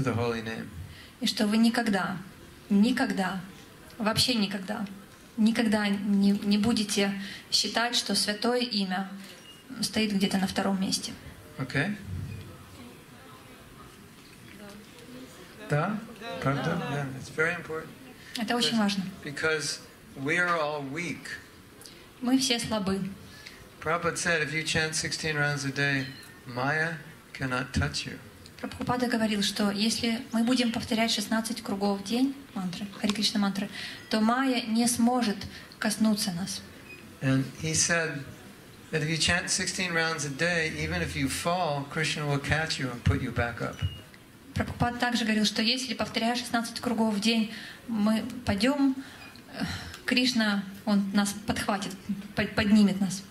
to the holy name. И что вы никогда, никогда, вообще никогда, никогда не, не будете считать, что святое имя стоит где-то на втором месте. Okay? Да? Правда? Yeah, it's very important. Это очень важно. Because we are all weak. Мы все слабы. Prabhupada said if you chant 16 rounds a day, Maya cannot touch you. Прабхупада говорил, что если мы будем повторять 16 кругов в день мантры, Хари Кришна мантры, то майя не сможет коснуться нас. And he said that if you chant 16 rounds a day, even if you fall, Krishna will catch you and put you back up. Прабхупад также говорил, что если повторяя 16 кругов в день, мы пойдем, э, Кришна, он нас подхватит, под- поднимет нас.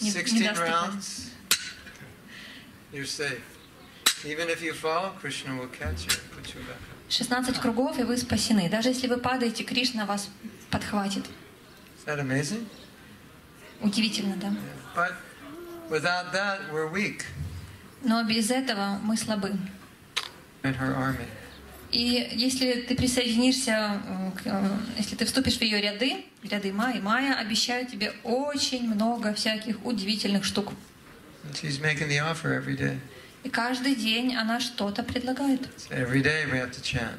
Не- не 16 даст упасть. rounds, you're safe. Even if you fall, Krishna will catch you and put you back up. 16 кругов, и вы спасены. Даже если вы падаете, Кришна вас подхватит. Is that amazing? Удивительно, да? But without that, we're weak Но без этого мы слабы. in her army. И если ты присоединишься, э, э, если ты вступишь в ее ряды, ряды Майи, Майя обещает тебе очень много всяких удивительных штук. She's making the offer every day. И каждый день она что-то предлагает. So every day we have to chant.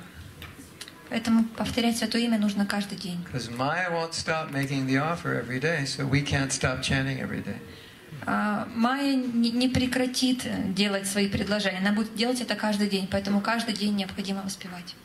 Поэтому повторять Святое Имя нужно каждый день. Because Maya won't stop making the offer every day, so we can't stop chanting every day. А Майя не прекратит делать свои предложения. Она будет делать это каждый день. Поэтому каждый день необходимо воспевать.